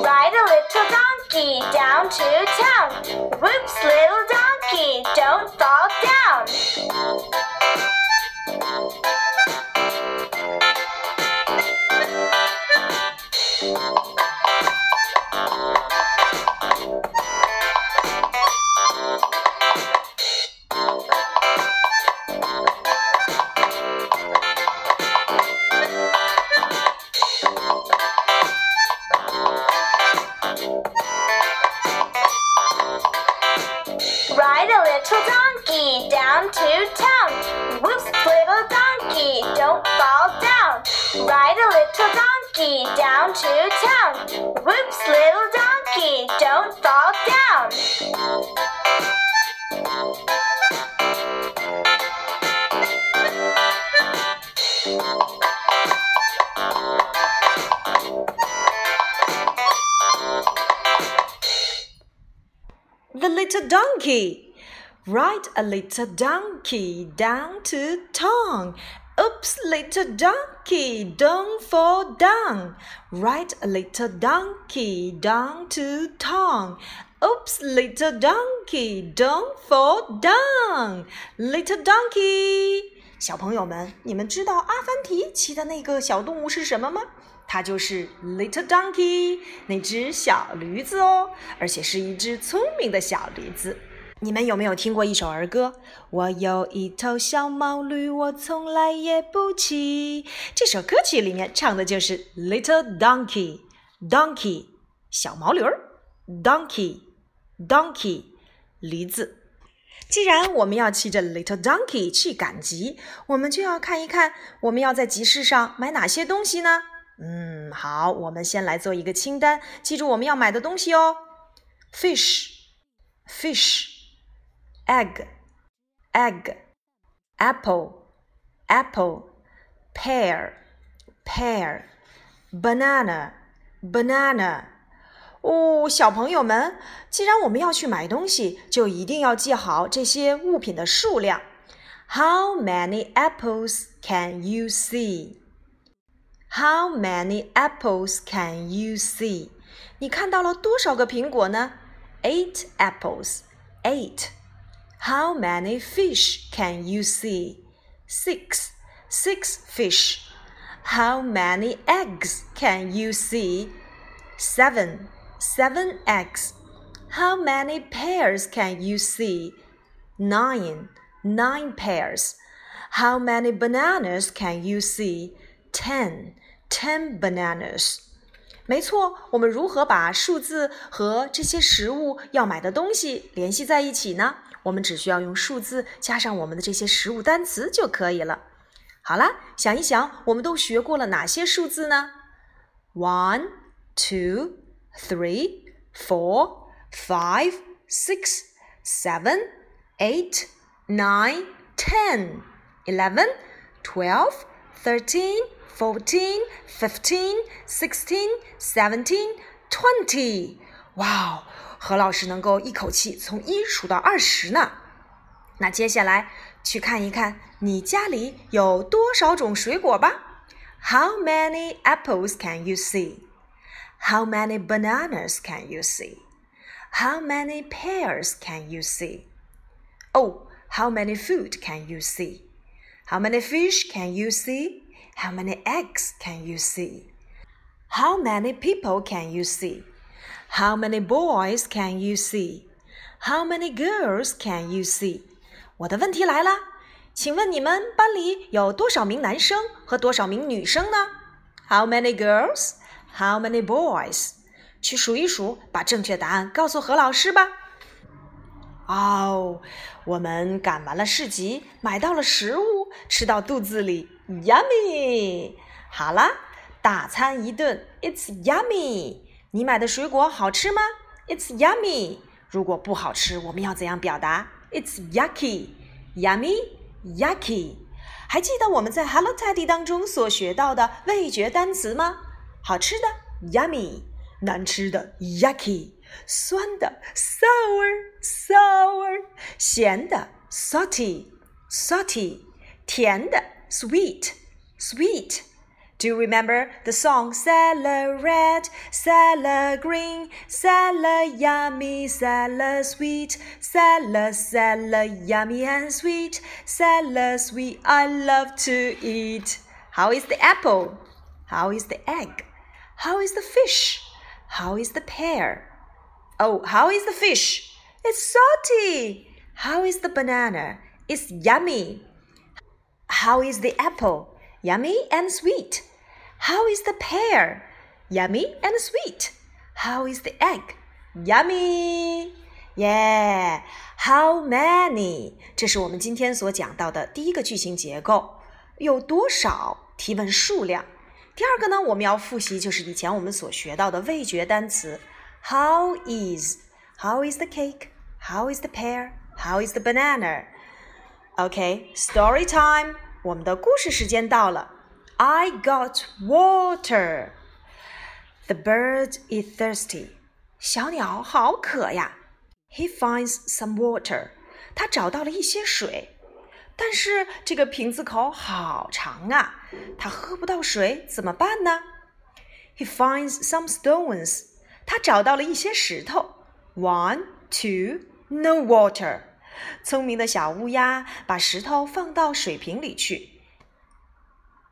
Ride a little donkey down to town. Whoops, little donkey, don't fall down. Down to town. Whoops, little donkey, don't fall down. The little donkey. Ride a little donkey down to town. Oops, little donkey, don't fall down. Ride a little donkey down to town. Oops, little donkey, don't fall down. Little donkey. 小朋友们，你们知道阿凡提骑的那个小动物是什么吗？它就是 Little Donkey 那只小驴子哦，而且是一只聪明的小驴子。你们有没有听过一首儿歌？我有一头小毛驴，我从来也不骑。这首歌曲里面唱的就是 Little Donkey，Donkey 小毛驴儿，Donkey，Donkey 驴子。既然我们要骑着 Little Donkey 去赶集，我们就要看一看我们要在集市上买哪些东西呢？嗯，好，我们先来做一个清单，记住我们要买的东西哦。Fish, fish, egg, egg, apple, apple, pear, pear, banana, banana. 哦，小朋友们，既然我们要去买东西，就一定要记好这些物品的数量。How many apples can you see? How many apples can you see? 你看到了多少个苹果呢？Eight apples. Eight. How many fish can you see? Six. Six fish. How many eggs can you see? Seven. Seven eggs. How many pears can you see? Nine. Nine pears. How many bananas can you see? Ten. Ten bananas. 没错，我们如何把数字和这些食物要买的东西联系在一起呢？ 我们只需要用数字加上我们的这些食物单词就可以了。好了，想一想，我们都学过了哪些数字呢？One, two, three, four, five, six, seven, eight, nine, ten, eleven, twelve, thirteen. Fourteen, fifteen, sixteen, seventeen, twenty. 哇哦，何老师能够一口气从一数到二十呢。那接下来去看一看你家里有多少种水果吧。How many apples can you see? How many bananas can you see? How many pears can you see? Oh, how many food can you see? How many fish can you see? How many eggs can you see? How many people can you see? How many boys can you see? How many girls can you see? 我的问题来了，请问你们班里有多少名男生和多少名女生呢？How many girls? How many boys? 去数一数，把正确答案告诉何老师吧。哦，我们赶完了市集，买到了食物，吃到肚子里，yummy！好啦，大餐一顿，it's yummy！你买的水果好吃吗？It's yummy！如果不好吃，我们要怎样表达？It's yucky！Yummy！Yucky！还记得我们在 Hello Teddy 当中所学到的味觉单词吗？好吃的，yummy；难吃的，yucky。酸的 sour sour，咸的 salty salty，甜的 sweet, sweet. Do you remember the song Salad red, salad green, salad yummy, salad sweet, salad, salad yummy and sweet, salad sweet I love to eat. How is the apple? How is the egg? How is the fish? How is the pear? Oh, how is the fish? It's salty. How is the banana? It's yummy. How is the apple? Yummy and sweet. How is the pear? Yummy and sweet. How is the egg? Yummy. Yeah. How many？这是我们今天所讲到的第一个句型结构。有多少？提问数量。第二个呢，我们要复习就是以前我们所学到的味觉单词。How is? How is the cake? How is the pear? How is the banana? Okay, story time. 我们的故事时间到了。 I got water. The bird is thirsty. 小鸟好渴呀。He finds some water. 他找到了一些水，但是这个瓶子口好长啊，他喝不到水怎么办呢？He finds some stones. 他找到了一些石头。One, two, no water. 聪明的小乌鸦把石头放到水瓶里去。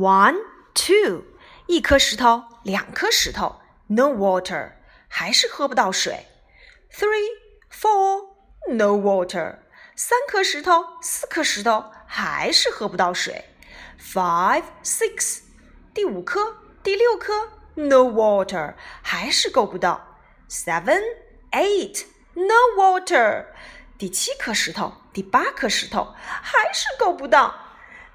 One, two，一颗石头，两颗石头，no water，还是喝不到水。Three, four, no water，三颗石头，四颗石头，还是喝不到水。Five, six，第五颗，第六颗，no water，还是够不到。Seven, eight, no water，第七颗石头，第八颗石头，还是够不到。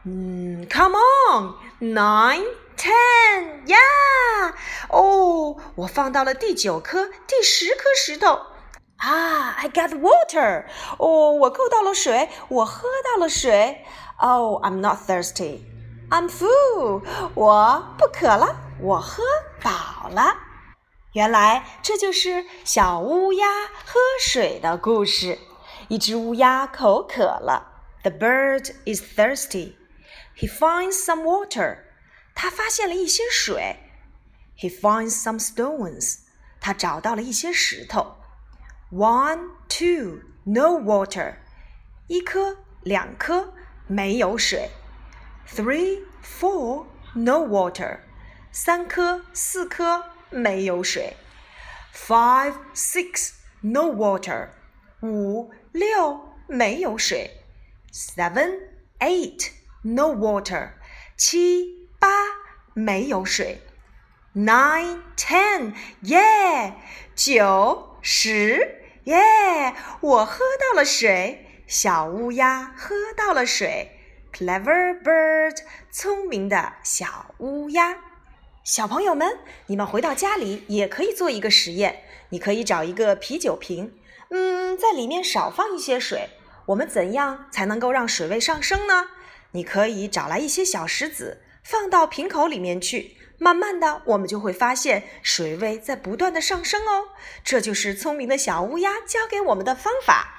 嗯，Come on, nine, ten, yeah！哦，我放到了第九颗、第十颗石头。啊，I got water！哦，我够到了水，我喝到了水。Oh, I'm not thirsty. I'm full. 我不渴了，我喝饱了。原来这就是小乌鸦喝水的故事。一只乌鸦口渴了。The bird is thirsty. He finds some water. 他发现了一些水。He finds some stones. 他找到了一些石头。One, two, no water. 一颗，两颗，没有水。Three, four, no water. 三颗，四颗，没有水。Five, six, no water. 五，六，没有水。Seven, eight No water，七八没有水，nine ten. Yeah，九十。Yeah，我喝到了水，小乌鸦喝到了水，clever bird，聪明的小乌鸦。小朋友们，你们回到家里也可以做一个实验，你可以找一个啤酒瓶，嗯，在里面少放一些水。我们怎样才能够让水位上升呢？你可以找来一些小石子，放到瓶口里面去。慢慢的，我们就会发现水位在不断的上升哦。这就是聪明的小乌鸦教给我们的方法。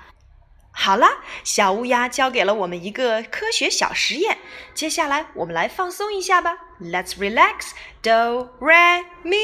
好了，小乌鸦教给了我们一个科学小实验。接下来，我们来放松一下吧。Let's relax. Do re mi.